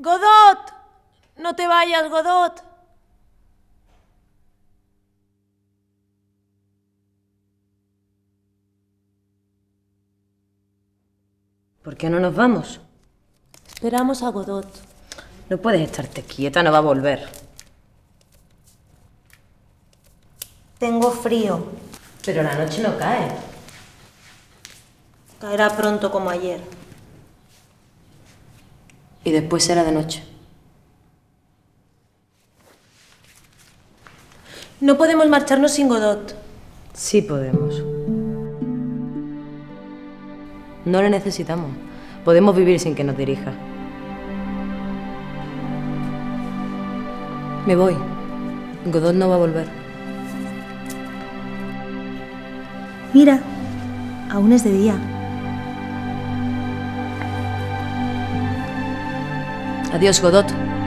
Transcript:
Godot, no te vayas, Godot. ¿Por qué no nos vamos? Esperamos a Godot. No puedes estarte quieta, no va a volver. Tengo frío. Pero la noche no cae. Caerá pronto como ayer. Y después será de noche. No podemos marcharnos sin Godot. Sí podemos. No le necesitamos. Podemos vivir sin que nos dirija. Me voy. Godot no va a volver. Mira, aún es de día. Adiós, Godot.